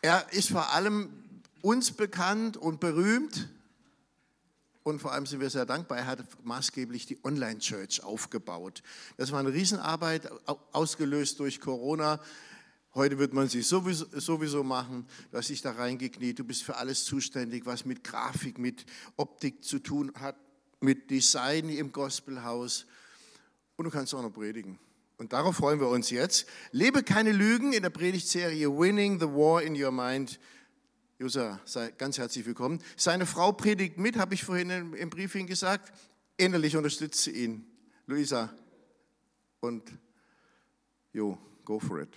Er ist vor allem uns bekannt und berühmt. Und vor allem sind wir sehr dankbar, er hat maßgeblich die Online-Church aufgebaut. Das war eine Riesenarbeit, ausgelöst durch Corona. Heute wird man sie sowieso, sowieso machen. Du hast dich da reingekniet. Du bist für alles zuständig, was mit Grafik, mit Optik zu tun hat, mit Design im Gospelhaus. Und du kannst auch noch predigen. Und darauf freuen wir uns jetzt. Lebe keine Lügen in der Predigtserie Winning the War in Your Mind. Josa, sei ganz herzlich willkommen. Seine Frau predigt mit, habe ich vorhin im Briefing gesagt. Innerlich unterstützt sie ihn. Luisa und Jo, go for it.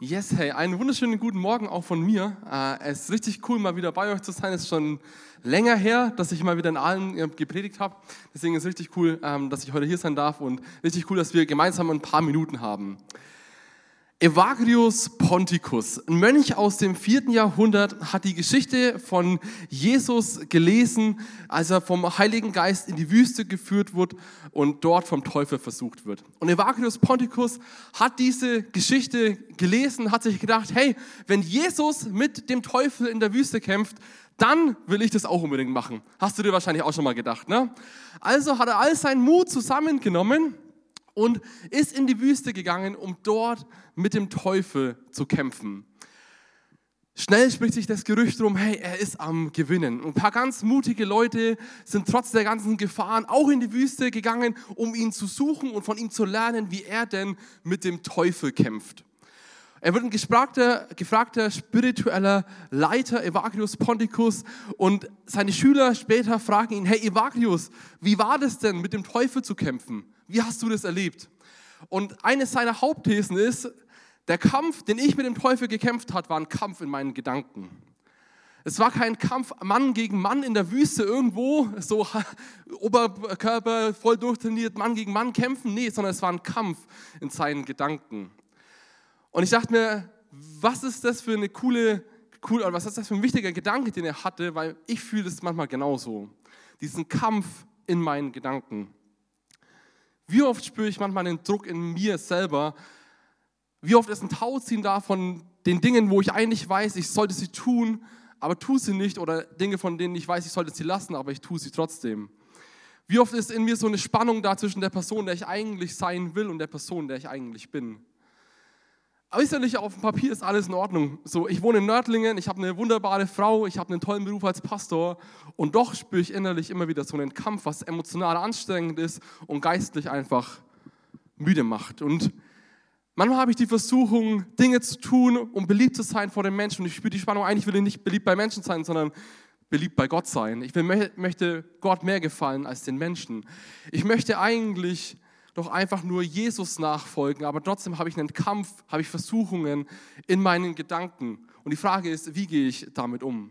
Yes, hey, einen wunderschönen guten Morgen auch von mir. Äh, es ist richtig cool, mal wieder bei euch zu sein. Es ist schon länger her, dass ich mal wieder in allen äh, gepredigt habe. Deswegen ist es richtig cool, ähm, dass ich heute hier sein darf und richtig cool, dass wir gemeinsam ein paar Minuten haben. Evagrius Ponticus, ein Mönch aus dem vierten Jahrhundert, hat die Geschichte von Jesus gelesen, als er vom Heiligen Geist in die Wüste geführt wird und dort vom Teufel versucht wird. Und Evagrius Ponticus hat diese Geschichte gelesen, hat sich gedacht, hey, wenn Jesus mit dem Teufel in der Wüste kämpft, dann will ich das auch unbedingt machen. Hast du dir wahrscheinlich auch schon mal gedacht, ne? Also hat er all seinen Mut zusammengenommen und ist in die Wüste gegangen, um dort mit dem Teufel zu kämpfen. Schnell spricht sich das Gerücht rum, hey, er ist am Gewinnen. ein paar ganz mutige Leute sind trotz der ganzen Gefahren auch in die Wüste gegangen, um ihn zu suchen und von ihm zu lernen, wie er denn mit dem Teufel kämpft. Er wird ein gefragter, gefragter spiritueller Leiter, Evagrius Ponticus, und seine Schüler später fragen ihn, hey Evagrius, wie war das denn, mit dem Teufel zu kämpfen? Wie hast du das erlebt? Und eine seiner Hauptthesen ist, der Kampf, den ich mit dem Teufel gekämpft habe, war ein Kampf in meinen Gedanken. Es war kein Kampf Mann gegen Mann in der Wüste irgendwo, so Oberkörper voll durchtrainiert, Mann gegen Mann kämpfen. Nee, sondern es war ein Kampf in seinen Gedanken. Und ich dachte mir, was ist das für eine coole, cool, was ist das für ein wichtiger Gedanke, den er hatte, weil ich fühle es manchmal genauso. Diesen Kampf in meinen Gedanken. Wie oft spüre ich manchmal den Druck in mir selber? Wie oft ist ein Tauziehen da von den Dingen, wo ich eigentlich weiß, ich sollte sie tun, aber tue sie nicht oder Dinge, von denen ich weiß, ich sollte sie lassen, aber ich tue sie trotzdem. Wie oft ist in mir so eine Spannung da zwischen der Person, der ich eigentlich sein will und der Person, der ich eigentlich bin? Äußerlich auf dem Papier ist alles in Ordnung. So, ich wohne in Nördlingen, ich habe eine wunderbare Frau, ich habe einen tollen Beruf als Pastor und doch spüre ich innerlich immer wieder so einen Kampf, was emotional anstrengend ist und geistlich einfach müde macht. Und manchmal habe ich die Versuchung, Dinge zu tun, um beliebt zu sein vor den Menschen. Und ich spüre die Spannung, eigentlich will ich nicht beliebt bei Menschen sein, sondern beliebt bei Gott sein. Ich will, möchte Gott mehr gefallen als den Menschen. Ich möchte eigentlich doch einfach nur Jesus nachfolgen, aber trotzdem habe ich einen Kampf, habe ich Versuchungen in meinen Gedanken. Und die Frage ist, wie gehe ich damit um?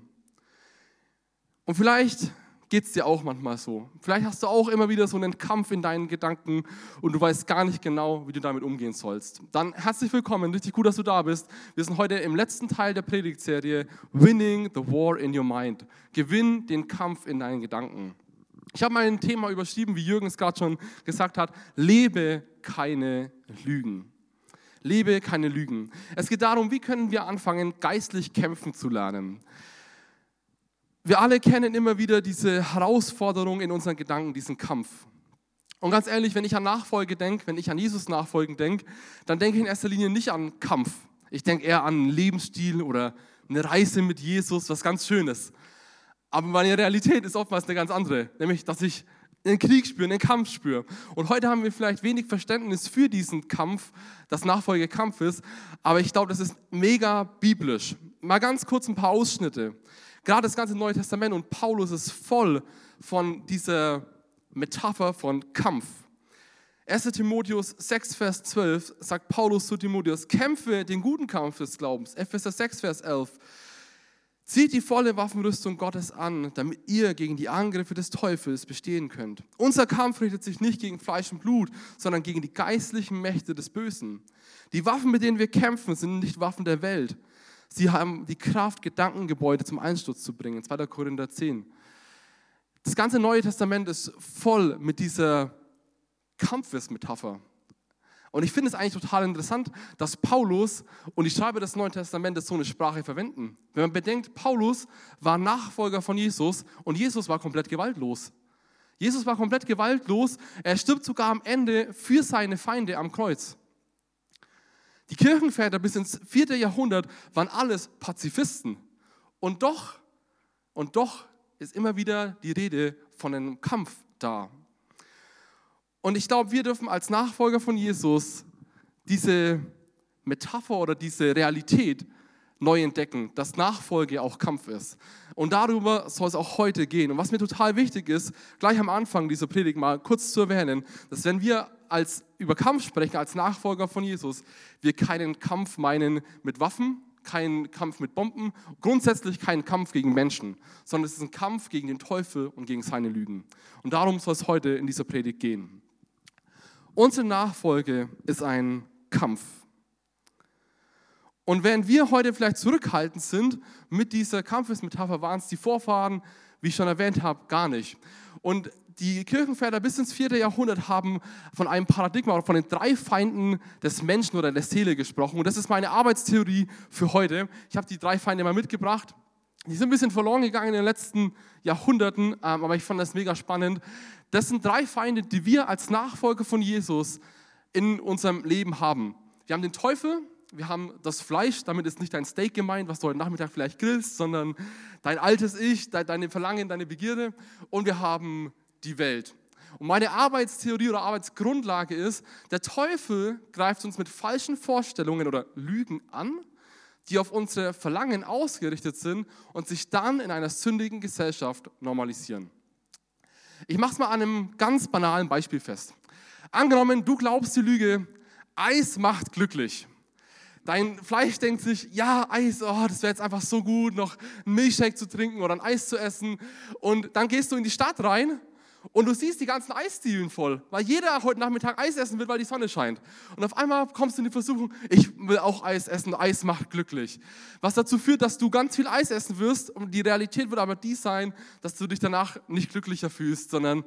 Und vielleicht geht es dir auch manchmal so. Vielleicht hast du auch immer wieder so einen Kampf in deinen Gedanken und du weißt gar nicht genau, wie du damit umgehen sollst. Dann herzlich willkommen, richtig gut, dass du da bist. Wir sind heute im letzten Teil der Predigtserie Winning the War in Your Mind. Gewinn den Kampf in deinen Gedanken. Ich habe mein Thema überschrieben, wie Jürgen es gerade schon gesagt hat, lebe keine Lügen. Lebe keine Lügen. Es geht darum, wie können wir anfangen, geistlich kämpfen zu lernen. Wir alle kennen immer wieder diese Herausforderung in unseren Gedanken, diesen Kampf. Und ganz ehrlich, wenn ich an Nachfolge denke, wenn ich an Jesus nachfolgen denke, dann denke ich in erster Linie nicht an Kampf. Ich denke eher an einen Lebensstil oder eine Reise mit Jesus, was ganz Schönes. Aber meine Realität ist oftmals eine ganz andere, nämlich dass ich einen Krieg spüre, einen Kampf spüre. Und heute haben wir vielleicht wenig Verständnis für diesen Kampf, das Nachfolge Kampf ist, aber ich glaube, das ist mega biblisch. Mal ganz kurz ein paar Ausschnitte. Gerade das ganze Neue Testament und Paulus ist voll von dieser Metapher von Kampf. 1. Timotheus 6, Vers 12 sagt Paulus zu Timotheus, kämpfe den guten Kampf des Glaubens. Epheser 6, Vers 11 Zieht die volle Waffenrüstung Gottes an, damit ihr gegen die Angriffe des Teufels bestehen könnt. Unser Kampf richtet sich nicht gegen Fleisch und Blut, sondern gegen die geistlichen Mächte des Bösen. Die Waffen, mit denen wir kämpfen, sind nicht Waffen der Welt. Sie haben die Kraft, Gedankengebäude zum Einsturz zu bringen. 2. Korinther 10. Das ganze Neue Testament ist voll mit dieser Kampfesmetapher. Und ich finde es eigentlich total interessant, dass Paulus und die Schreiber des Neuen Testamentes so eine Sprache verwenden. Wenn man bedenkt, Paulus war Nachfolger von Jesus und Jesus war komplett gewaltlos. Jesus war komplett gewaltlos. Er stirbt sogar am Ende für seine Feinde am Kreuz. Die Kirchenväter bis ins vierte Jahrhundert waren alles Pazifisten. Und doch, und doch ist immer wieder die Rede von einem Kampf da. Und ich glaube, wir dürfen als Nachfolger von Jesus diese Metapher oder diese Realität neu entdecken, dass Nachfolge auch Kampf ist. Und darüber soll es auch heute gehen. Und was mir total wichtig ist, gleich am Anfang dieser Predigt mal kurz zu erwähnen, dass wenn wir als über Kampf sprechen, als Nachfolger von Jesus, wir keinen Kampf meinen mit Waffen, keinen Kampf mit Bomben, grundsätzlich keinen Kampf gegen Menschen, sondern es ist ein Kampf gegen den Teufel und gegen seine Lügen. Und darum soll es heute in dieser Predigt gehen. Unsere Nachfolge ist ein Kampf. Und während wir heute vielleicht zurückhaltend sind mit dieser Kampfesmetapher, waren es die Vorfahren, wie ich schon erwähnt habe, gar nicht. Und die Kirchenväter bis ins vierte Jahrhundert haben von einem Paradigma oder von den drei Feinden des Menschen oder der Seele gesprochen. Und das ist meine Arbeitstheorie für heute. Ich habe die drei Feinde mal mitgebracht. Die sind ein bisschen verloren gegangen in den letzten Jahrhunderten, ähm, aber ich fand das mega spannend. Das sind drei Feinde, die wir als Nachfolger von Jesus in unserem Leben haben. Wir haben den Teufel, wir haben das Fleisch, damit ist nicht dein Steak gemeint, was du heute Nachmittag vielleicht grillst, sondern dein altes Ich, deine Verlangen, deine Begierde. Und wir haben die Welt. Und meine Arbeitstheorie oder Arbeitsgrundlage ist, der Teufel greift uns mit falschen Vorstellungen oder Lügen an, die auf unsere Verlangen ausgerichtet sind und sich dann in einer sündigen Gesellschaft normalisieren. Ich mache es mal an einem ganz banalen Beispiel fest. Angenommen, du glaubst die Lüge, Eis macht glücklich. Dein Fleisch denkt sich, ja, Eis, oh, das wäre jetzt einfach so gut, noch einen Milchshake zu trinken oder ein Eis zu essen. Und dann gehst du in die Stadt rein und du siehst die ganzen Eisdielen voll, weil jeder heute Nachmittag Eis essen will, weil die Sonne scheint. Und auf einmal kommst du in die Versuchung, ich will auch Eis essen, Eis macht glücklich. Was dazu führt, dass du ganz viel Eis essen wirst und die Realität wird aber die sein, dass du dich danach nicht glücklicher fühlst, sondern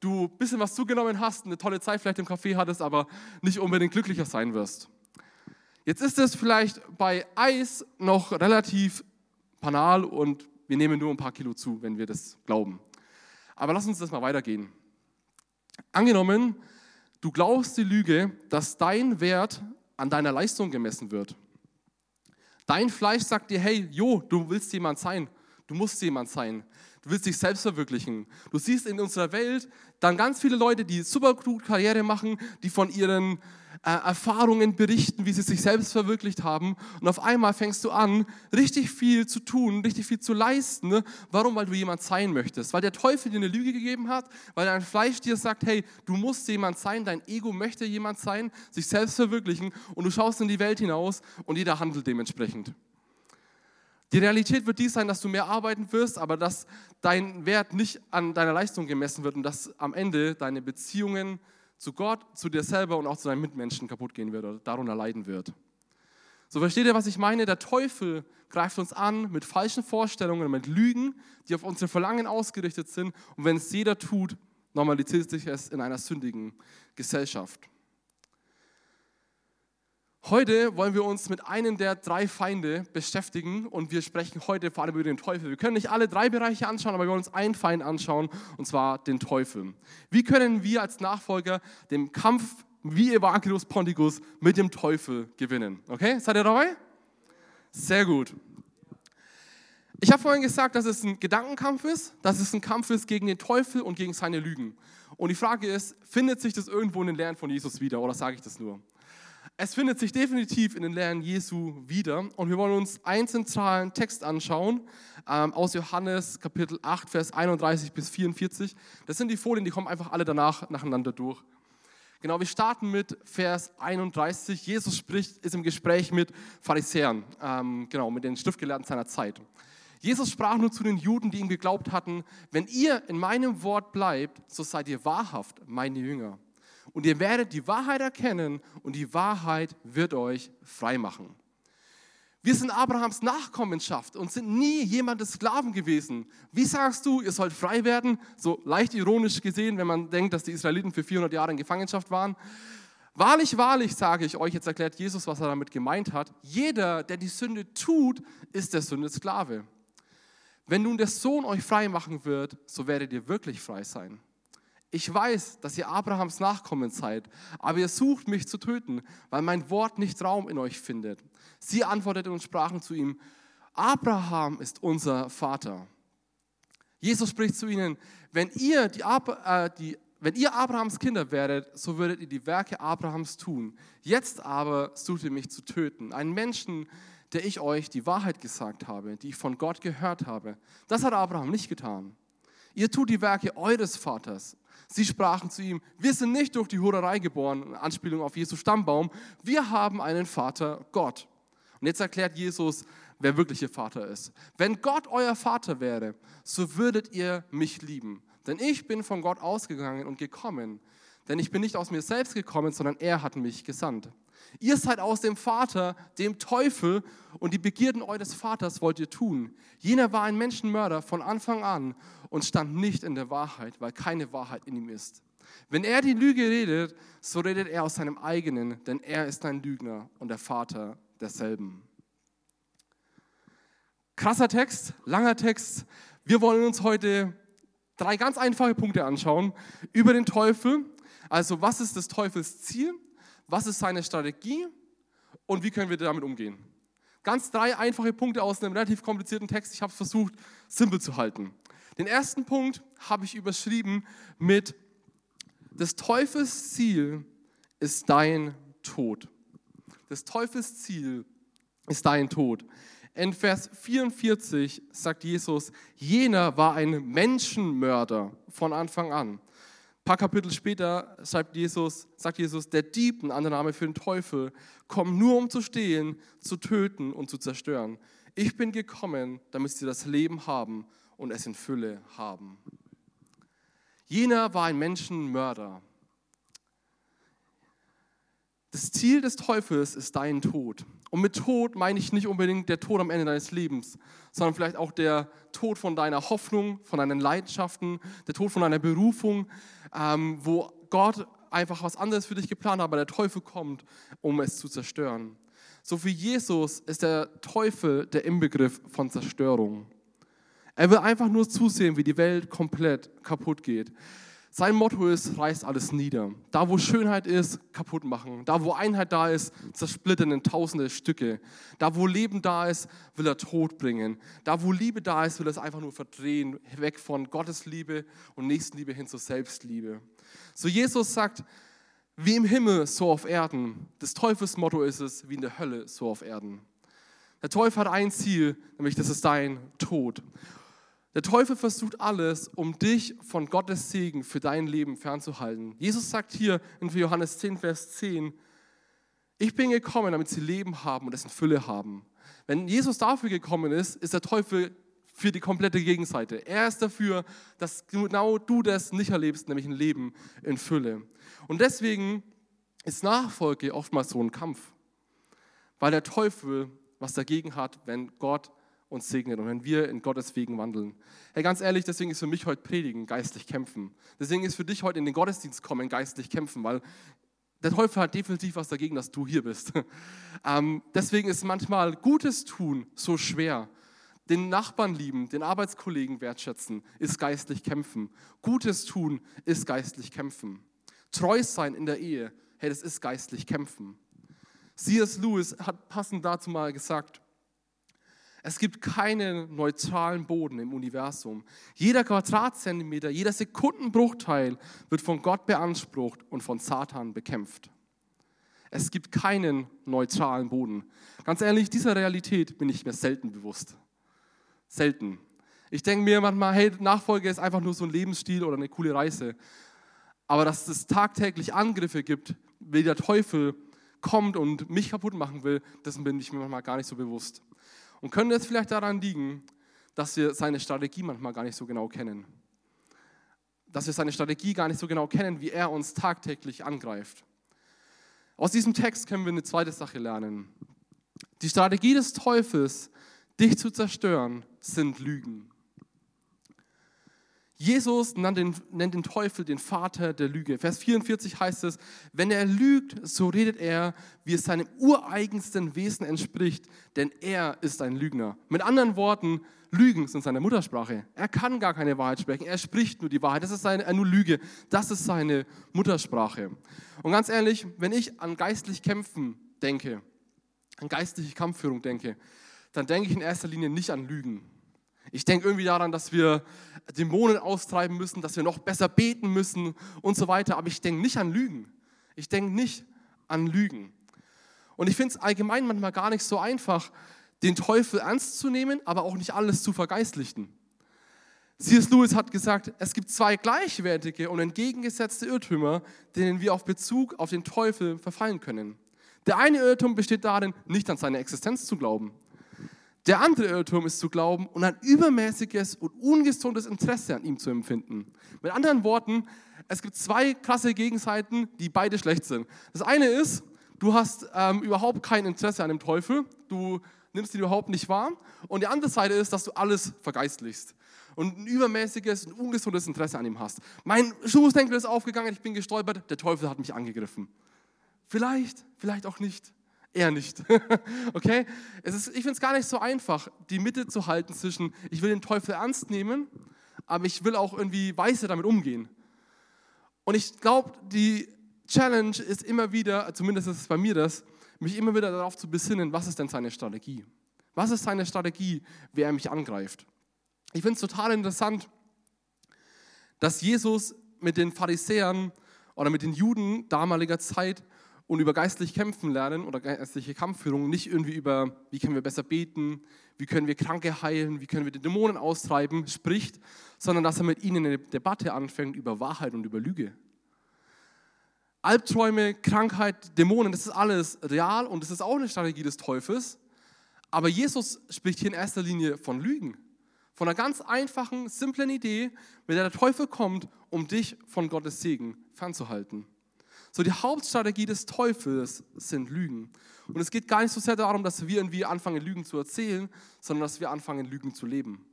du ein bisschen was zugenommen hast, eine tolle Zeit vielleicht im Café hattest, aber nicht unbedingt glücklicher sein wirst. Jetzt ist es vielleicht bei Eis noch relativ banal und wir nehmen nur ein paar Kilo zu, wenn wir das glauben. Aber lass uns das mal weitergehen. Angenommen, du glaubst die Lüge, dass dein Wert an deiner Leistung gemessen wird. Dein Fleisch sagt dir, hey, jo, du willst jemand sein, du musst jemand sein, du willst dich selbst verwirklichen. Du siehst in unserer Welt dann ganz viele Leute, die super gut Karriere machen, die von ihren äh, Erfahrungen berichten, wie sie sich selbst verwirklicht haben. Und auf einmal fängst du an, richtig viel zu tun, richtig viel zu leisten. Ne? Warum? Weil du jemand sein möchtest. Weil der Teufel dir eine Lüge gegeben hat, weil dein Fleisch dir sagt, hey, du musst jemand sein, dein Ego möchte jemand sein, sich selbst verwirklichen. Und du schaust in die Welt hinaus und jeder handelt dementsprechend. Die Realität wird dies sein, dass du mehr arbeiten wirst, aber dass dein Wert nicht an deiner Leistung gemessen wird und dass am Ende deine Beziehungen zu Gott, zu dir selber und auch zu deinen Mitmenschen kaputt gehen wird oder darunter leiden wird. So versteht ihr, was ich meine? Der Teufel greift uns an mit falschen Vorstellungen, mit Lügen, die auf unsere Verlangen ausgerichtet sind. Und wenn es jeder tut, normalisiert sich es in einer sündigen Gesellschaft. Heute wollen wir uns mit einem der drei Feinde beschäftigen und wir sprechen heute vor allem über den Teufel. Wir können nicht alle drei Bereiche anschauen, aber wir wollen uns einen Feind anschauen und zwar den Teufel. Wie können wir als Nachfolger den Kampf wie Evangelius Ponticus mit dem Teufel gewinnen? Okay, seid ihr dabei? Sehr gut. Ich habe vorhin gesagt, dass es ein Gedankenkampf ist, dass es ein Kampf ist gegen den Teufel und gegen seine Lügen. Und die Frage ist, findet sich das irgendwo in den Lehren von Jesus wieder oder sage ich das nur? Es findet sich definitiv in den Lehren Jesu wieder und wir wollen uns einen zentralen Text anschauen ähm, aus Johannes Kapitel 8, Vers 31 bis 44. Das sind die Folien, die kommen einfach alle danach nacheinander durch. Genau, wir starten mit Vers 31. Jesus spricht, ist im Gespräch mit Pharisäern, ähm, genau, mit den Schriftgelehrten seiner Zeit. Jesus sprach nur zu den Juden, die ihm geglaubt hatten, wenn ihr in meinem Wort bleibt, so seid ihr wahrhaft meine Jünger und ihr werdet die Wahrheit erkennen und die Wahrheit wird euch frei machen. Wir sind Abrahams Nachkommenschaft und sind nie jemandes Sklaven gewesen. Wie sagst du, ihr sollt frei werden? So leicht ironisch gesehen, wenn man denkt, dass die Israeliten für 400 Jahre in Gefangenschaft waren. Wahrlich, wahrlich sage ich euch, jetzt erklärt Jesus, was er damit gemeint hat. Jeder, der die Sünde tut, ist der Sünde Sklave. Wenn nun der Sohn euch frei machen wird, so werdet ihr wirklich frei sein. Ich weiß, dass ihr Abrahams Nachkommen seid, aber ihr sucht mich zu töten, weil mein Wort nicht Raum in euch findet. Sie antworteten und sprachen zu ihm, Abraham ist unser Vater. Jesus spricht zu ihnen, wenn ihr, die, äh, die, wenn ihr Abrahams Kinder werdet, so würdet ihr die Werke Abrahams tun. Jetzt aber sucht ihr mich zu töten, einen Menschen, der ich euch die Wahrheit gesagt habe, die ich von Gott gehört habe. Das hat Abraham nicht getan. Ihr tut die Werke eures Vaters. Sie sprachen zu ihm, wir sind nicht durch die Hurerei geboren, in Anspielung auf Jesu Stammbaum, wir haben einen Vater, Gott. Und jetzt erklärt Jesus, wer wirklich ihr Vater ist. Wenn Gott euer Vater wäre, so würdet ihr mich lieben. Denn ich bin von Gott ausgegangen und gekommen. Denn ich bin nicht aus mir selbst gekommen, sondern er hat mich gesandt. Ihr seid aus dem Vater, dem Teufel, und die Begierden eures Vaters wollt ihr tun. Jener war ein Menschenmörder von Anfang an und stand nicht in der Wahrheit, weil keine Wahrheit in ihm ist. Wenn er die Lüge redet, so redet er aus seinem eigenen, denn er ist ein Lügner und der Vater derselben. Krasser Text, langer Text. Wir wollen uns heute drei ganz einfache Punkte anschauen über den Teufel. Also was ist des Teufels Ziel? Was ist seine Strategie? Und wie können wir damit umgehen? Ganz drei einfache Punkte aus einem relativ komplizierten Text. Ich habe es versucht, simpel zu halten. Den ersten Punkt habe ich überschrieben mit des Teufels Ziel ist dein Tod des Teufels Ziel ist dein Tod. In Vers 44 sagt Jesus, jener war ein Menschenmörder von Anfang an. Paar Kapitel später sagt Jesus, sagt Jesus, der Dieb, ein anderer Name für den Teufel, kommt nur um zu stehlen, zu töten und zu zerstören. Ich bin gekommen, damit sie das Leben haben und es in Fülle haben. Jener war ein Menschenmörder. Das Ziel des Teufels ist dein Tod. Und mit Tod meine ich nicht unbedingt der Tod am Ende deines Lebens, sondern vielleicht auch der Tod von deiner Hoffnung, von deinen Leidenschaften, der Tod von deiner Berufung, ähm, wo Gott einfach was anderes für dich geplant hat, aber der Teufel kommt, um es zu zerstören. So für Jesus ist der Teufel der Inbegriff von Zerstörung. Er will einfach nur zusehen, wie die Welt komplett kaputt geht. Sein Motto ist, reißt alles nieder. Da, wo Schönheit ist, kaputt machen. Da, wo Einheit da ist, zersplittern in tausende Stücke. Da, wo Leben da ist, will er Tod bringen. Da, wo Liebe da ist, will er es einfach nur verdrehen, weg von Gottes Liebe und Nächstenliebe hin zur Selbstliebe. So Jesus sagt, wie im Himmel, so auf Erden. Das Teufelsmotto ist es, wie in der Hölle, so auf Erden. Der Teufel hat ein Ziel, nämlich das ist dein Tod. Der Teufel versucht alles, um dich von Gottes Segen für dein Leben fernzuhalten. Jesus sagt hier in Johannes 10, Vers 10, ich bin gekommen, damit sie Leben haben und es in Fülle haben. Wenn Jesus dafür gekommen ist, ist der Teufel für die komplette Gegenseite. Er ist dafür, dass genau du das nicht erlebst, nämlich ein Leben in Fülle. Und deswegen ist Nachfolge oftmals so ein Kampf, weil der Teufel was dagegen hat, wenn Gott uns segnet und wenn wir in Gottes Wegen wandeln. Hey, ganz ehrlich, deswegen ist für mich heute Predigen geistlich kämpfen. Deswegen ist für dich heute in den Gottesdienst kommen geistlich kämpfen, weil der Teufel hat definitiv was dagegen, dass du hier bist. Ähm, deswegen ist manchmal Gutes tun so schwer. Den Nachbarn lieben, den Arbeitskollegen wertschätzen, ist geistlich kämpfen. Gutes tun ist geistlich kämpfen. Treu sein in der Ehe, hey, das ist geistlich kämpfen. C.S. Lewis hat passend dazu mal gesagt, es gibt keinen neutralen Boden im Universum. Jeder Quadratzentimeter, jeder Sekundenbruchteil wird von Gott beansprucht und von Satan bekämpft. Es gibt keinen neutralen Boden. Ganz ehrlich, dieser Realität bin ich mir selten bewusst. Selten. Ich denke mir manchmal, hey, Nachfolge ist einfach nur so ein Lebensstil oder eine coole Reise. Aber dass es tagtäglich Angriffe gibt, wie der Teufel kommt und mich kaputt machen will, das bin ich mir manchmal gar nicht so bewusst. Und könnte es vielleicht daran liegen, dass wir seine Strategie manchmal gar nicht so genau kennen. Dass wir seine Strategie gar nicht so genau kennen, wie er uns tagtäglich angreift. Aus diesem Text können wir eine zweite Sache lernen. Die Strategie des Teufels, dich zu zerstören, sind Lügen. Jesus nennt den, nennt den, Teufel den Vater der Lüge. Vers 44 heißt es, wenn er lügt, so redet er, wie es seinem ureigensten Wesen entspricht, denn er ist ein Lügner. Mit anderen Worten, Lügen sind seine Muttersprache. Er kann gar keine Wahrheit sprechen, er spricht nur die Wahrheit. Das ist seine, nur Lüge, das ist seine Muttersprache. Und ganz ehrlich, wenn ich an geistlich Kämpfen denke, an geistliche Kampfführung denke, dann denke ich in erster Linie nicht an Lügen. Ich denke irgendwie daran, dass wir Dämonen austreiben müssen, dass wir noch besser beten müssen und so weiter. Aber ich denke nicht an Lügen. Ich denke nicht an Lügen. Und ich finde es allgemein manchmal gar nicht so einfach, den Teufel ernst zu nehmen, aber auch nicht alles zu vergeistlichen. C.S. Lewis hat gesagt, es gibt zwei gleichwertige und entgegengesetzte Irrtümer, denen wir auf Bezug auf den Teufel verfallen können. Der eine Irrtum besteht darin, nicht an seine Existenz zu glauben. Der andere Irrtum ist zu glauben und ein übermäßiges und ungesundes Interesse an ihm zu empfinden. Mit anderen Worten, es gibt zwei krasse Gegenseiten, die beide schlecht sind. Das eine ist, du hast ähm, überhaupt kein Interesse an dem Teufel, du nimmst ihn überhaupt nicht wahr. Und die andere Seite ist, dass du alles vergeistlichst und ein übermäßiges und ungesundes Interesse an ihm hast. Mein Schuhsenkel ist aufgegangen, ich bin gestolpert, der Teufel hat mich angegriffen. Vielleicht, vielleicht auch nicht. Er nicht. okay? Es ist, ich finde es gar nicht so einfach, die Mitte zu halten zwischen, ich will den Teufel ernst nehmen, aber ich will auch irgendwie weise damit umgehen. Und ich glaube, die Challenge ist immer wieder, zumindest ist es bei mir das, mich immer wieder darauf zu besinnen, was ist denn seine Strategie? Was ist seine Strategie, wer er mich angreift? Ich finde es total interessant, dass Jesus mit den Pharisäern oder mit den Juden damaliger Zeit und über geistlich kämpfen lernen oder geistliche Kampfführung nicht irgendwie über, wie können wir besser beten, wie können wir Kranke heilen, wie können wir die Dämonen austreiben, spricht, sondern dass er mit ihnen eine Debatte anfängt über Wahrheit und über Lüge. Albträume, Krankheit, Dämonen, das ist alles real und das ist auch eine Strategie des Teufels. Aber Jesus spricht hier in erster Linie von Lügen. Von einer ganz einfachen, simplen Idee, mit der der Teufel kommt, um dich von Gottes Segen fernzuhalten. So die Hauptstrategie des Teufels sind Lügen. Und es geht gar nicht so sehr darum, dass wir irgendwie anfangen, Lügen zu erzählen, sondern dass wir anfangen, Lügen zu leben.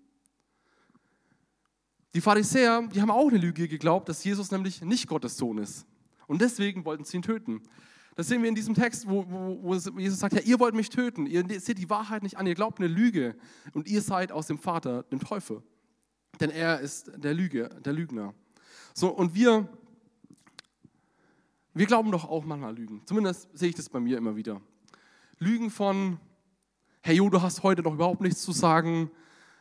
Die Pharisäer, die haben auch eine Lüge geglaubt, dass Jesus nämlich nicht Gottes Sohn ist. Und deswegen wollten sie ihn töten. Das sehen wir in diesem Text, wo, wo, wo Jesus sagt, ja, ihr wollt mich töten, ihr seht die Wahrheit nicht an, ihr glaubt eine Lüge und ihr seid aus dem Vater, dem Teufel. Denn er ist der Lüge, der Lügner. So, und wir wir glauben doch auch manchmal Lügen. Zumindest sehe ich das bei mir immer wieder. Lügen von, hey Jo, du hast heute doch überhaupt nichts zu sagen.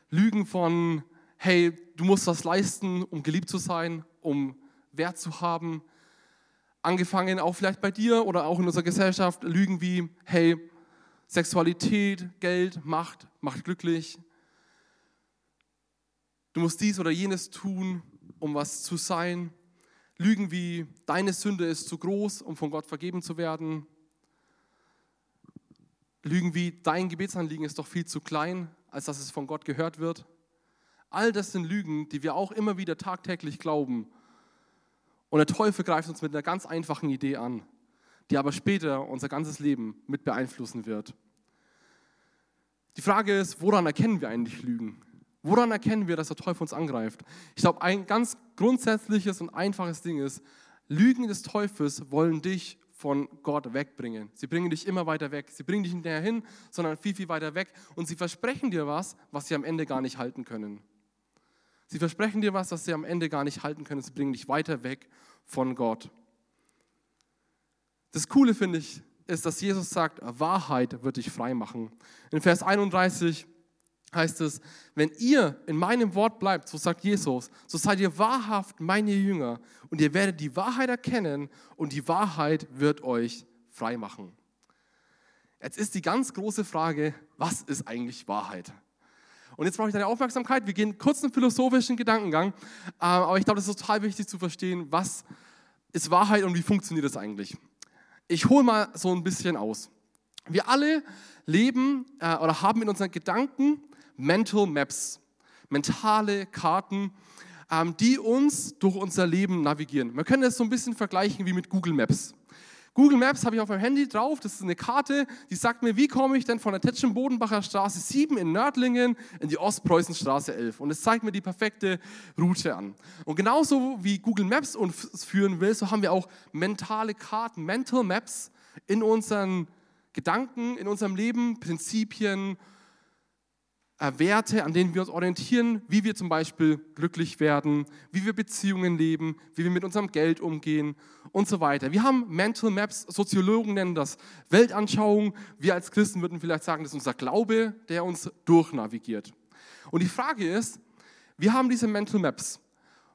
Lügen von, hey, du musst was leisten, um geliebt zu sein, um Wert zu haben. Angefangen auch vielleicht bei dir oder auch in unserer Gesellschaft. Lügen wie, hey, Sexualität, Geld, Macht, macht glücklich. Du musst dies oder jenes tun, um was zu sein. Lügen wie, deine Sünde ist zu groß, um von Gott vergeben zu werden. Lügen wie, dein Gebetsanliegen ist doch viel zu klein, als dass es von Gott gehört wird. All das sind Lügen, die wir auch immer wieder tagtäglich glauben. Und der Teufel greift uns mit einer ganz einfachen Idee an, die aber später unser ganzes Leben mit beeinflussen wird. Die Frage ist, woran erkennen wir eigentlich Lügen? Woran erkennen wir, dass der Teufel uns angreift? Ich glaube, ein ganz grundsätzliches und einfaches Ding ist, Lügen des Teufels wollen dich von Gott wegbringen. Sie bringen dich immer weiter weg. Sie bringen dich nicht näher hin, sondern viel, viel weiter weg. Und sie versprechen dir was, was sie am Ende gar nicht halten können. Sie versprechen dir was, was sie am Ende gar nicht halten können. Sie bringen dich weiter weg von Gott. Das Coole finde ich, ist, dass Jesus sagt, Wahrheit wird dich frei machen. In Vers 31 heißt es, wenn ihr in meinem Wort bleibt, so sagt Jesus, so seid ihr wahrhaft meine Jünger und ihr werdet die Wahrheit erkennen und die Wahrheit wird euch frei machen. Jetzt ist die ganz große Frage, was ist eigentlich Wahrheit? Und jetzt brauche ich deine Aufmerksamkeit. Wir gehen kurz einen philosophischen Gedankengang, ähm, aber ich glaube, es ist total wichtig zu verstehen, was ist Wahrheit und wie funktioniert das eigentlich. Ich hole mal so ein bisschen aus. Wir alle leben äh, oder haben in unseren Gedanken Mental Maps, mentale Karten, ähm, die uns durch unser Leben navigieren. Man könnte es so ein bisschen vergleichen wie mit Google Maps. Google Maps habe ich auf meinem Handy drauf. Das ist eine Karte, die sagt mir, wie komme ich denn von der Tetschen-Bodenbacher Straße 7 in Nördlingen in die Ostpreußenstraße 11. Und es zeigt mir die perfekte Route an. Und genauso wie Google Maps uns führen will, so haben wir auch mentale Karten, Mental Maps in unseren Gedanken, in unserem Leben, Prinzipien, Werte, an denen wir uns orientieren, wie wir zum Beispiel glücklich werden, wie wir Beziehungen leben, wie wir mit unserem Geld umgehen und so weiter. Wir haben Mental Maps, Soziologen nennen das Weltanschauung. Wir als Christen würden vielleicht sagen, das ist unser Glaube, der uns durchnavigiert. Und die Frage ist, wir haben diese Mental Maps.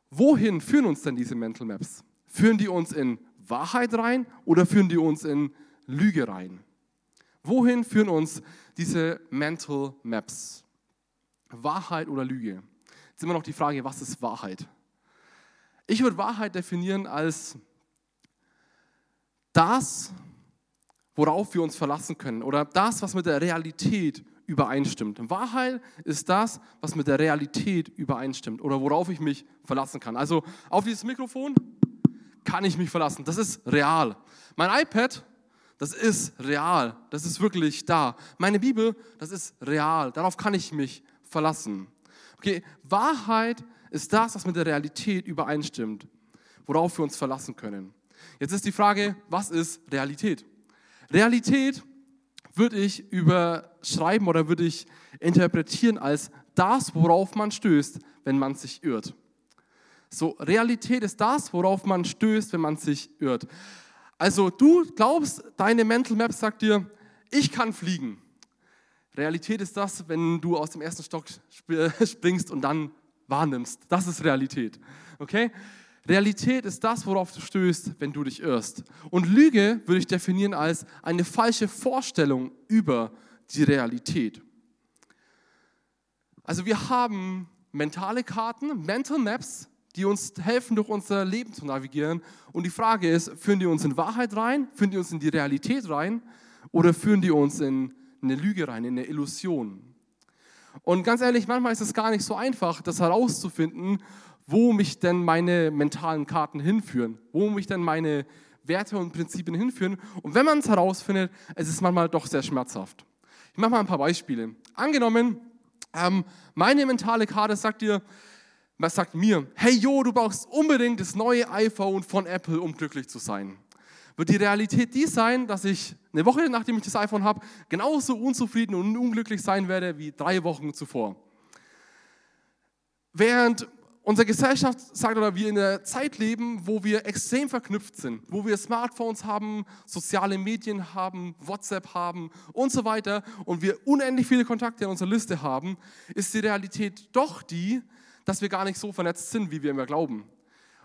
Wohin führen uns denn diese Mental Maps? Führen die uns in Wahrheit rein oder führen die uns in Lüge rein? Wohin führen uns diese Mental Maps? Wahrheit oder Lüge? Jetzt immer noch die Frage, was ist Wahrheit? Ich würde Wahrheit definieren als das, worauf wir uns verlassen können oder das, was mit der Realität übereinstimmt. Wahrheit ist das, was mit der Realität übereinstimmt oder worauf ich mich verlassen kann. Also auf dieses Mikrofon kann ich mich verlassen. Das ist real. Mein iPad, das ist real. Das ist wirklich da. Meine Bibel, das ist real. Darauf kann ich mich verlassen. Okay, Wahrheit ist das, was mit der Realität übereinstimmt, worauf wir uns verlassen können. Jetzt ist die Frage, was ist Realität? Realität würde ich überschreiben oder würde ich interpretieren als das, worauf man stößt, wenn man sich irrt. So, Realität ist das, worauf man stößt, wenn man sich irrt. Also du glaubst, deine Mental Map sagt dir, ich kann fliegen. Realität ist das, wenn du aus dem ersten Stock springst und dann wahrnimmst. Das ist Realität. Okay? Realität ist das, worauf du stößt, wenn du dich irrst. Und Lüge würde ich definieren als eine falsche Vorstellung über die Realität. Also wir haben mentale Karten, Mental Maps, die uns helfen, durch unser Leben zu navigieren. Und die Frage ist, führen die uns in Wahrheit rein, führen die uns in die Realität rein oder führen die uns in eine Lüge rein, in eine Illusion. Und ganz ehrlich, manchmal ist es gar nicht so einfach, das herauszufinden, wo mich denn meine mentalen Karten hinführen, wo mich denn meine Werte und Prinzipien hinführen. Und wenn man es herausfindet, es ist manchmal doch sehr schmerzhaft. Ich mache mal ein paar Beispiele. Angenommen, ähm, meine mentale Karte sagt dir, was sagt mir, hey Jo, du brauchst unbedingt das neue iPhone von Apple, um glücklich zu sein wird die Realität die sein, dass ich eine Woche nachdem ich das iPhone habe, genauso unzufrieden und unglücklich sein werde wie drei Wochen zuvor. Während unsere Gesellschaft sagt oder wir in der Zeit leben, wo wir extrem verknüpft sind, wo wir Smartphones haben, soziale Medien haben, WhatsApp haben und so weiter und wir unendlich viele Kontakte in unserer Liste haben, ist die Realität doch die, dass wir gar nicht so vernetzt sind, wie wir immer glauben.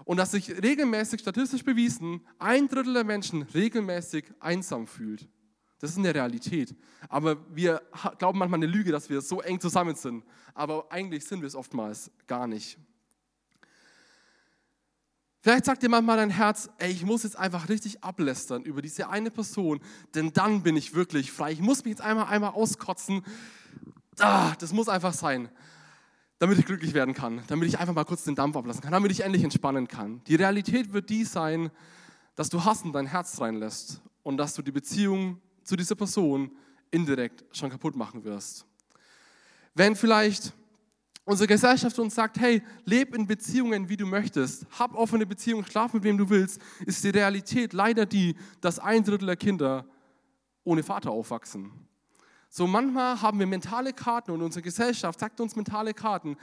Und dass sich regelmäßig, statistisch bewiesen, ein Drittel der Menschen regelmäßig einsam fühlt. Das ist eine Realität. Aber wir glauben manchmal eine Lüge, dass wir so eng zusammen sind. Aber eigentlich sind wir es oftmals gar nicht. Vielleicht sagt dir manchmal dein Herz, ey, ich muss jetzt einfach richtig ablästern über diese eine Person, denn dann bin ich wirklich frei. Ich muss mich jetzt einmal, einmal auskotzen. Ah, das muss einfach sein damit ich glücklich werden kann, damit ich einfach mal kurz den Dampf ablassen kann, damit ich endlich entspannen kann. Die Realität wird die sein, dass du Hass in dein Herz reinlässt und dass du die Beziehung zu dieser Person indirekt schon kaputt machen wirst. Wenn vielleicht unsere Gesellschaft uns sagt, hey, leb in Beziehungen, wie du möchtest, hab offene Beziehungen, schlaf mit wem du willst, ist die Realität leider die, dass ein Drittel der Kinder ohne Vater aufwachsen. So manchmal haben wir mentale Karten und unsere Gesellschaft sagt uns mentale Karten,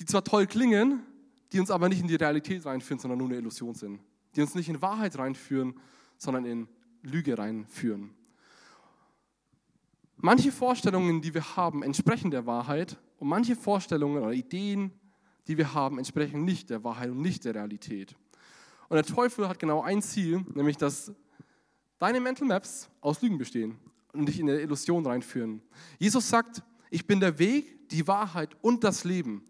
die zwar toll klingen, die uns aber nicht in die Realität reinführen, sondern nur eine Illusion sind. Die uns nicht in Wahrheit reinführen, sondern in Lüge reinführen. Manche Vorstellungen, die wir haben, entsprechen der Wahrheit und manche Vorstellungen oder Ideen, die wir haben, entsprechen nicht der Wahrheit und nicht der Realität. Und der Teufel hat genau ein Ziel, nämlich dass deine Mental Maps aus Lügen bestehen und dich in eine Illusion reinführen. Jesus sagt, ich bin der Weg, die Wahrheit und das Leben.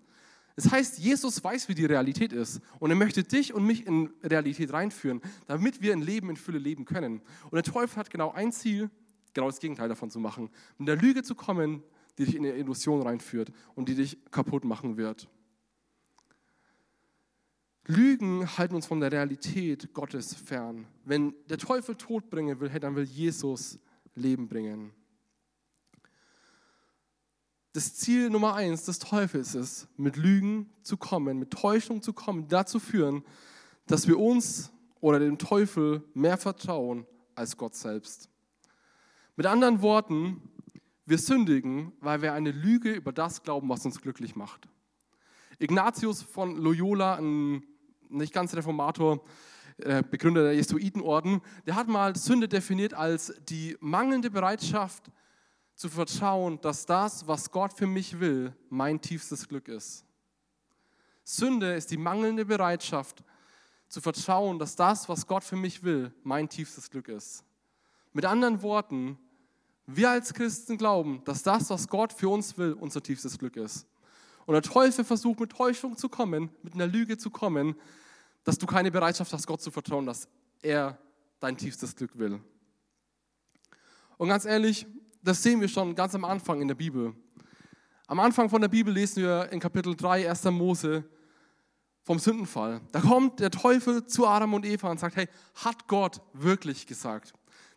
Das heißt, Jesus weiß, wie die Realität ist und er möchte dich und mich in Realität reinführen, damit wir ein Leben in Fülle leben können. Und der Teufel hat genau ein Ziel, genau das Gegenteil davon zu machen, mit der Lüge zu kommen, die dich in eine Illusion reinführt und die dich kaputt machen wird. Lügen halten uns von der Realität Gottes fern. Wenn der Teufel Tod bringen will, dann will Jesus Leben bringen. Das Ziel Nummer eins des Teufels ist, mit Lügen zu kommen, mit Täuschung zu kommen, dazu führen, dass wir uns oder dem Teufel mehr vertrauen als Gott selbst. Mit anderen Worten, wir sündigen, weil wir eine Lüge über das glauben, was uns glücklich macht. Ignatius von Loyola, ein nicht ganz Reformator, Begründer der Jesuitenorden, der hat mal Sünde definiert als die mangelnde Bereitschaft zu vertrauen, dass das, was Gott für mich will, mein tiefstes Glück ist. Sünde ist die mangelnde Bereitschaft zu vertrauen, dass das, was Gott für mich will, mein tiefstes Glück ist. Mit anderen Worten, wir als Christen glauben, dass das, was Gott für uns will, unser tiefstes Glück ist. Und der Teufel versucht mit Täuschung zu kommen, mit einer Lüge zu kommen, dass du keine Bereitschaft hast, Gott zu vertrauen, dass er dein tiefstes Glück will. Und ganz ehrlich, das sehen wir schon ganz am Anfang in der Bibel. Am Anfang von der Bibel lesen wir in Kapitel 3, 1. Mose vom Sündenfall. Da kommt der Teufel zu Adam und Eva und sagt, hey, hat Gott wirklich gesagt?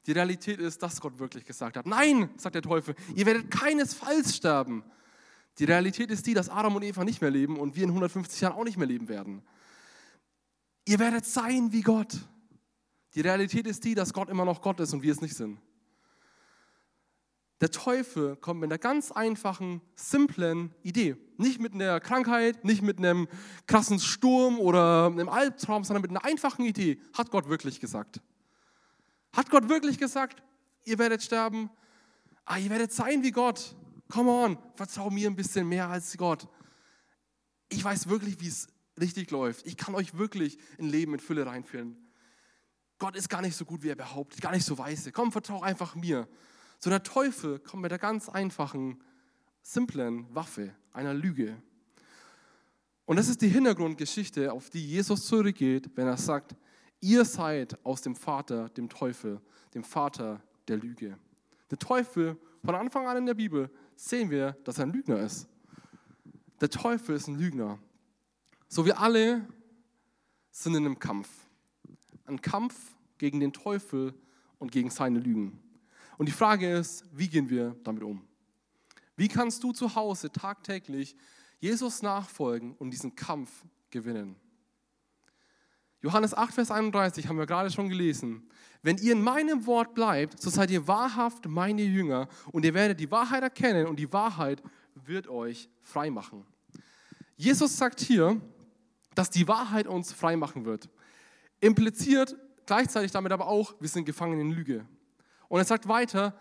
Die Realität ist, dass Gott wirklich gesagt hat. Nein, sagt der Teufel, ihr werdet keinesfalls sterben. Die Realität ist die, dass Adam und Eva nicht mehr leben und wir in 150 Jahren auch nicht mehr leben werden. Ihr werdet sein wie Gott. Die Realität ist die, dass Gott immer noch Gott ist und wir es nicht sind. Der Teufel kommt mit einer ganz einfachen, simplen Idee. Nicht mit einer Krankheit, nicht mit einem krassen Sturm oder einem Albtraum, sondern mit einer einfachen Idee. Hat Gott wirklich gesagt? Hat Gott wirklich gesagt, ihr werdet sterben? Ah, ihr werdet sein wie Gott. Come on, vertrau mir ein bisschen mehr als Gott. Ich weiß wirklich, wie es richtig läuft. Ich kann euch wirklich ein Leben in Fülle reinführen. Gott ist gar nicht so gut, wie er behauptet, gar nicht so weise. Komm, vertrau einfach mir. So der Teufel kommt mit der ganz einfachen, simplen Waffe, einer Lüge. Und das ist die Hintergrundgeschichte, auf die Jesus zurückgeht, wenn er sagt, ihr seid aus dem Vater, dem Teufel, dem Vater der Lüge. Der Teufel, von Anfang an in der Bibel, sehen wir, dass er ein Lügner ist. Der Teufel ist ein Lügner. So wir alle sind in einem Kampf. Ein Kampf gegen den Teufel und gegen seine Lügen. Und die Frage ist, wie gehen wir damit um? Wie kannst du zu Hause tagtäglich Jesus nachfolgen und diesen Kampf gewinnen? Johannes 8, Vers 31 haben wir gerade schon gelesen. Wenn ihr in meinem Wort bleibt, so seid ihr wahrhaft meine Jünger und ihr werdet die Wahrheit erkennen und die Wahrheit wird euch frei machen. Jesus sagt hier, dass die Wahrheit uns frei machen wird. Impliziert gleichzeitig damit aber auch, wir sind gefangen in Lüge. Und er sagt weiter,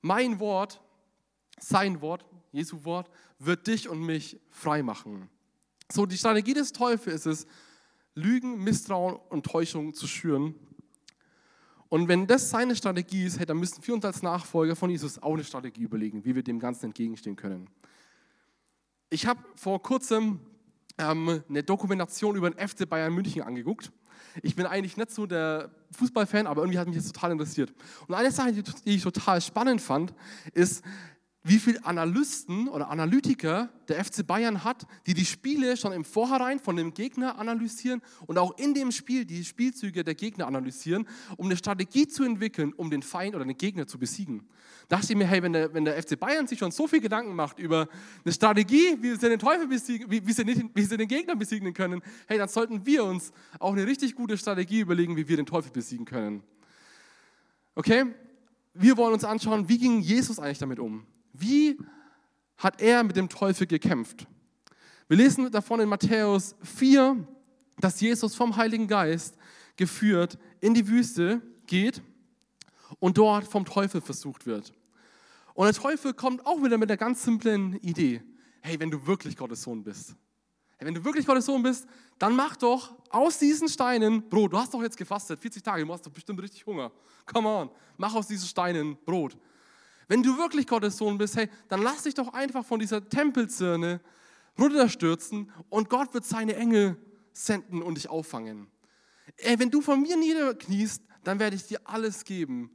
mein Wort, sein Wort, Jesu Wort, wird dich und mich frei machen. So, die Strategie des Teufels ist es, Lügen, Misstrauen und Täuschung zu schüren. Und wenn das seine Strategie ist, dann müssen wir uns als Nachfolger von Jesus auch eine Strategie überlegen, wie wir dem Ganzen entgegenstehen können. Ich habe vor kurzem ähm, eine Dokumentation über den FC Bayern München angeguckt. Ich bin eigentlich nicht so der Fußballfan, aber irgendwie hat mich das total interessiert. Und eine Sache, die ich total spannend fand, ist, wie viele Analysten oder Analytiker der FC Bayern hat, die die Spiele schon im Vorhinein von dem Gegner analysieren und auch in dem Spiel die Spielzüge der Gegner analysieren, um eine Strategie zu entwickeln, um den Feind oder den Gegner zu besiegen. Da dachte ich mir, hey, wenn der, wenn der FC Bayern sich schon so viel Gedanken macht über eine Strategie, wie sie den Teufel besiegen, wie, wie, sie nicht, wie sie den Gegner besiegen können, hey, dann sollten wir uns auch eine richtig gute Strategie überlegen, wie wir den Teufel besiegen können. Okay? Wir wollen uns anschauen, wie ging Jesus eigentlich damit um? Wie hat er mit dem Teufel gekämpft? Wir lesen davon in Matthäus 4, dass Jesus vom Heiligen Geist geführt in die Wüste geht und dort vom Teufel versucht wird. Und der Teufel kommt auch wieder mit einer ganz simplen Idee. Hey, wenn du wirklich Gottes Sohn bist, hey, wenn du wirklich Gottes Sohn bist, dann mach doch aus diesen Steinen Brot. Du hast doch jetzt gefastet, 40 Tage, du hast doch bestimmt richtig Hunger. Come on, mach aus diesen Steinen Brot. Wenn du wirklich Gottes Sohn bist, hey, dann lass dich doch einfach von dieser Tempelzirne runterstürzen und Gott wird seine Engel senden und dich auffangen. Ey, wenn du von mir niederkniest, dann werde ich dir alles geben,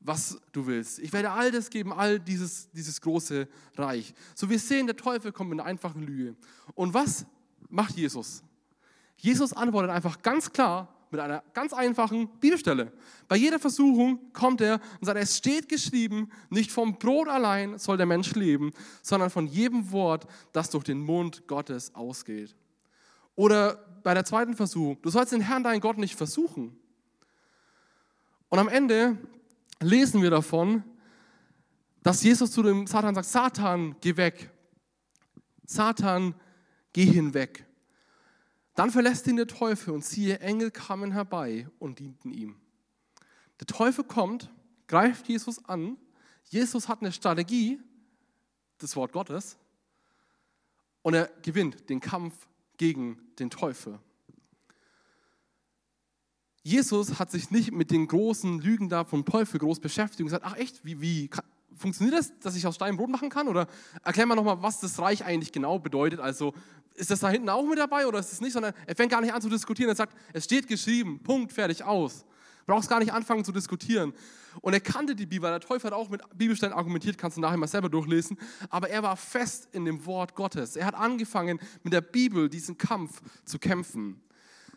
was du willst. Ich werde all das geben, all dieses, dieses große Reich. So wir sehen, der Teufel kommt mit einer einfachen Lüge. Und was macht Jesus? Jesus antwortet einfach ganz klar mit einer ganz einfachen Bibelstelle. Bei jeder Versuchung kommt er und sagt, es steht geschrieben, nicht vom Brot allein soll der Mensch leben, sondern von jedem Wort, das durch den Mund Gottes ausgeht. Oder bei der zweiten Versuchung, du sollst den Herrn, deinen Gott, nicht versuchen. Und am Ende lesen wir davon, dass Jesus zu dem Satan sagt, Satan, geh weg. Satan, geh hinweg. Dann verlässt ihn der Teufel und siehe, Engel kamen herbei und dienten ihm. Der Teufel kommt, greift Jesus an. Jesus hat eine Strategie, das Wort Gottes, und er gewinnt den Kampf gegen den Teufel. Jesus hat sich nicht mit den großen Lügen da vom Teufel groß beschäftigt und gesagt, ach echt, wie, wie funktioniert das, dass ich aus Stein Brot machen kann? Oder erklär mal nochmal, was das Reich eigentlich genau bedeutet. Also ist das da hinten auch mit dabei oder ist es nicht? Sondern er fängt gar nicht an zu diskutieren. Er sagt, es steht geschrieben, Punkt, fertig, aus. Brauchst gar nicht anfangen zu diskutieren. Und er kannte die Bibel, der Teufel hat auch mit Bibelstellen argumentiert, kannst du nachher mal selber durchlesen. Aber er war fest in dem Wort Gottes. Er hat angefangen, mit der Bibel diesen Kampf zu kämpfen.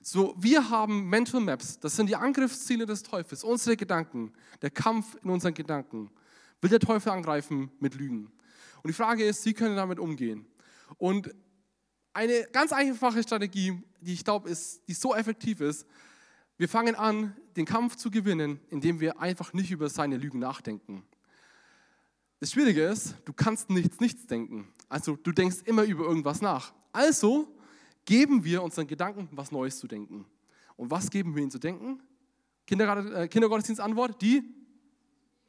So, wir haben Mental Maps, das sind die Angriffsziele des Teufels, unsere Gedanken, der Kampf in unseren Gedanken. Will der Teufel angreifen mit Lügen? Und die Frage ist, wie können wir damit umgehen? Und eine ganz einfache Strategie, die ich glaube, ist, die so effektiv ist, wir fangen an, den Kampf zu gewinnen, indem wir einfach nicht über seine Lügen nachdenken. Das Schwierige ist, du kannst nichts, nichts denken. Also du denkst immer über irgendwas nach. Also geben wir unseren Gedanken was Neues zu denken. Und was geben wir ihnen zu denken? Äh, Kindergottesdienstantwort, die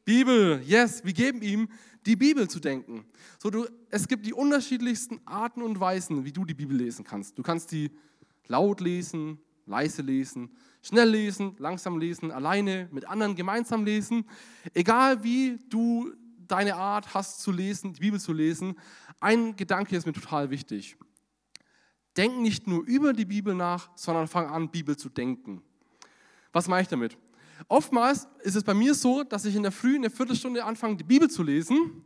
Bibel. Yes, wir geben ihm die Bibel zu denken. So, du, es gibt die unterschiedlichsten Arten und Weisen, wie du die Bibel lesen kannst. Du kannst die laut lesen, leise lesen, schnell lesen, langsam lesen, alleine, mit anderen gemeinsam lesen. Egal wie du deine Art hast zu lesen, die Bibel zu lesen, ein Gedanke ist mir total wichtig. Denk nicht nur über die Bibel nach, sondern fang an, Bibel zu denken. Was meine ich damit? Oftmals ist es bei mir so, dass ich in der Früh eine Viertelstunde anfange, die Bibel zu lesen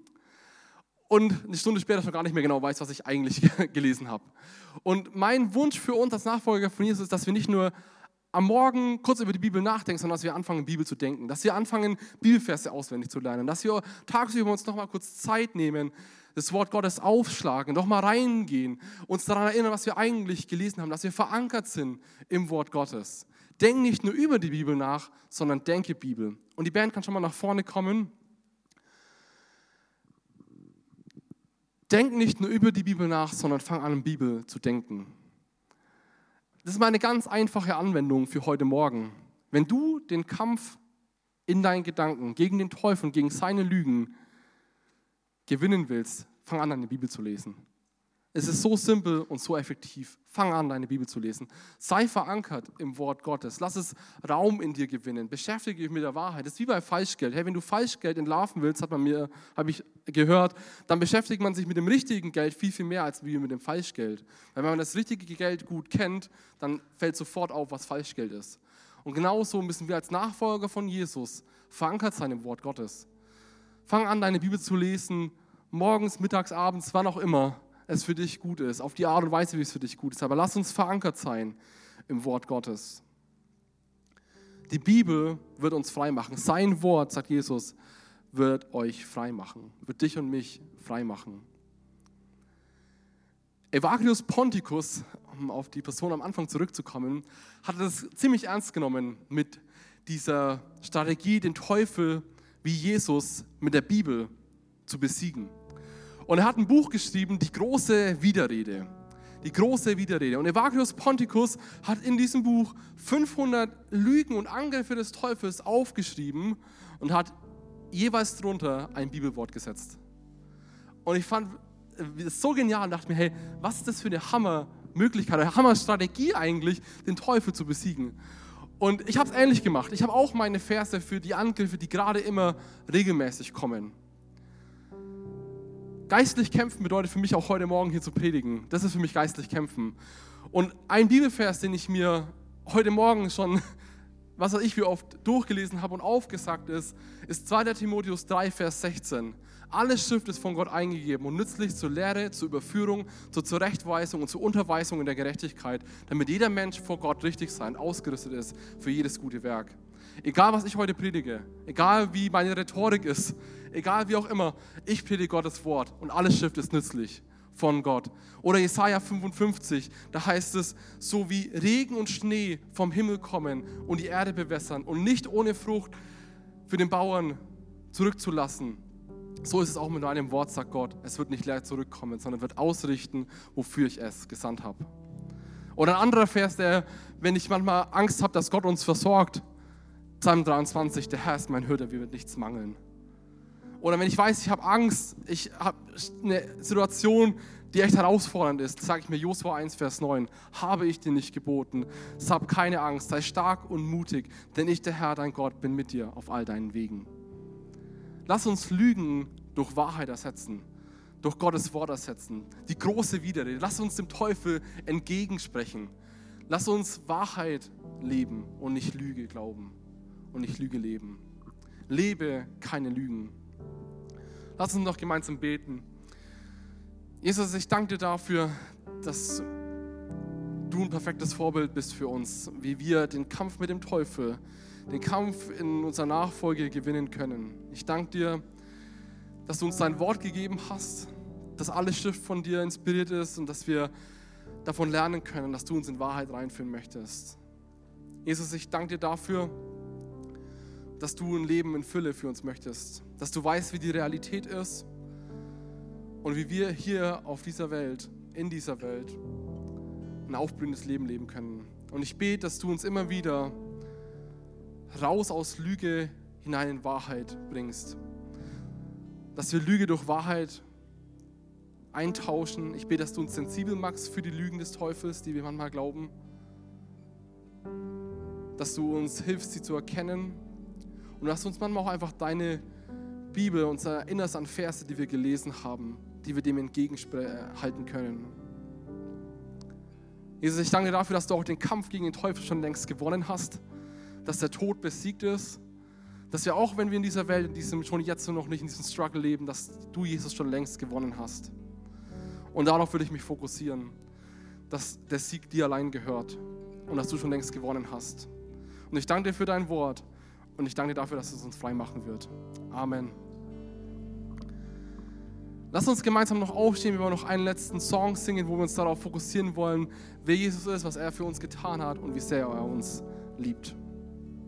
und eine Stunde später schon gar nicht mehr genau weiß, was ich eigentlich gelesen habe. Und mein Wunsch für uns als Nachfolger von Jesus ist, dass wir nicht nur am Morgen kurz über die Bibel nachdenken, sondern dass wir anfangen, Bibel zu denken, dass wir anfangen, Bibelverse auswendig zu lernen, dass wir tagsüber uns nochmal kurz Zeit nehmen, das Wort Gottes aufschlagen, doch mal reingehen, uns daran erinnern, was wir eigentlich gelesen haben, dass wir verankert sind im Wort Gottes. Denk nicht nur über die Bibel nach, sondern denke Bibel. Und die Band kann schon mal nach vorne kommen. Denk nicht nur über die Bibel nach, sondern fang an, Bibel zu denken. Das ist meine ganz einfache Anwendung für heute Morgen. Wenn du den Kampf in deinen Gedanken gegen den Teufel und gegen seine Lügen gewinnen willst, fang an, deine Bibel zu lesen. Es ist so simpel und so effektiv. Fang an, deine Bibel zu lesen. Sei verankert im Wort Gottes. Lass es Raum in dir gewinnen. Beschäftige dich mit der Wahrheit. Das ist wie bei Falschgeld. Hey, wenn du Falschgeld entlarven willst, hat man mir, habe ich gehört, dann beschäftigt man sich mit dem richtigen Geld viel, viel mehr als mit dem Falschgeld. Weil wenn man das richtige Geld gut kennt, dann fällt sofort auf, was Falschgeld ist. Und genauso müssen wir als Nachfolger von Jesus verankert sein im Wort Gottes. Fang an, deine Bibel zu lesen, morgens, mittags, abends, wann auch immer es für dich gut ist, auf die Art und Weise, wie es für dich gut ist. Aber lass uns verankert sein im Wort Gottes. Die Bibel wird uns frei machen. Sein Wort, sagt Jesus, wird euch frei machen, wird dich und mich frei machen. Evagrius Ponticus, um auf die Person am Anfang zurückzukommen, hat es ziemlich ernst genommen mit dieser Strategie, den Teufel wie Jesus mit der Bibel zu besiegen. Und er hat ein Buch geschrieben, die große Widerrede. Die große Widerrede. Und Evagrius Ponticus hat in diesem Buch 500 Lügen und Angriffe des Teufels aufgeschrieben und hat jeweils drunter ein Bibelwort gesetzt. Und ich fand es so genial und dachte mir, hey, was ist das für eine Hammermöglichkeit, eine Hammerstrategie eigentlich, den Teufel zu besiegen? Und ich habe es ähnlich gemacht. Ich habe auch meine Verse für die Angriffe, die gerade immer regelmäßig kommen. Geistlich kämpfen bedeutet für mich auch heute Morgen hier zu predigen. Das ist für mich geistlich kämpfen. Und ein Bibelvers, den ich mir heute Morgen schon was ich wie oft durchgelesen habe und aufgesagt ist, ist 2. Timotheus 3, Vers 16. Alles Schrift ist von Gott eingegeben und nützlich zur Lehre, zur Überführung, zur Zurechtweisung und zur Unterweisung in der Gerechtigkeit, damit jeder Mensch vor Gott richtig sein, ausgerüstet ist für jedes gute Werk. Egal, was ich heute predige, egal wie meine Rhetorik ist, egal wie auch immer, ich predige Gottes Wort und alles Schrift ist nützlich von Gott. Oder Jesaja 55, da heißt es, so wie Regen und Schnee vom Himmel kommen und die Erde bewässern und nicht ohne Frucht für den Bauern zurückzulassen, so ist es auch mit meinem Wort, sagt Gott. Es wird nicht leer zurückkommen, sondern wird ausrichten, wofür ich es gesandt habe. Oder ein anderer Vers, der, wenn ich manchmal Angst habe, dass Gott uns versorgt, Psalm 23, der Herr ist mein Hürder, mir wird nichts mangeln. Oder wenn ich weiß, ich habe Angst, ich habe eine Situation, die echt herausfordernd ist, sage ich mir Josua 1, Vers 9, habe ich dir nicht geboten, hab keine Angst, sei stark und mutig, denn ich, der Herr, dein Gott, bin mit dir auf all deinen Wegen. Lass uns Lügen durch Wahrheit ersetzen, durch Gottes Wort ersetzen, die große Widerrede. Lass uns dem Teufel entgegensprechen. Lass uns Wahrheit leben und nicht Lüge glauben und nicht Lüge leben. Lebe keine Lügen. Lass uns noch gemeinsam beten. Jesus, ich danke dir dafür, dass du ein perfektes Vorbild bist für uns, wie wir den Kampf mit dem Teufel, den Kampf in unserer Nachfolge gewinnen können. Ich danke dir, dass du uns dein Wort gegeben hast, dass alle Schrift von dir inspiriert ist und dass wir davon lernen können, dass du uns in Wahrheit reinführen möchtest. Jesus, ich danke dir dafür, dass du ein Leben in Fülle für uns möchtest, dass du weißt, wie die Realität ist und wie wir hier auf dieser Welt, in dieser Welt, ein aufblühendes Leben leben können. Und ich bete, dass du uns immer wieder raus aus Lüge hinein in Wahrheit bringst. Dass wir Lüge durch Wahrheit eintauschen. Ich bete, dass du uns sensibel machst für die Lügen des Teufels, die wir manchmal glauben. Dass du uns hilfst, sie zu erkennen und lass uns manchmal auch einfach deine Bibel, uns erinnerst an Verse, die wir gelesen haben, die wir dem entgegenhalten können. Jesus, ich danke dafür, dass du auch den Kampf gegen den Teufel schon längst gewonnen hast, dass der Tod besiegt ist, dass wir auch, wenn wir in dieser Welt, in diesem, schon jetzt noch nicht in diesem Struggle leben, dass du, Jesus, schon längst gewonnen hast. Und darauf würde ich mich fokussieren, dass der Sieg dir allein gehört und dass du schon längst gewonnen hast. Und ich danke dir für dein Wort. Und ich danke dir dafür, dass es uns frei machen wird. Amen. Lass uns gemeinsam noch aufstehen, wir wollen noch einen letzten Song singen, wo wir uns darauf fokussieren wollen, wer Jesus ist, was er für uns getan hat und wie sehr er uns liebt.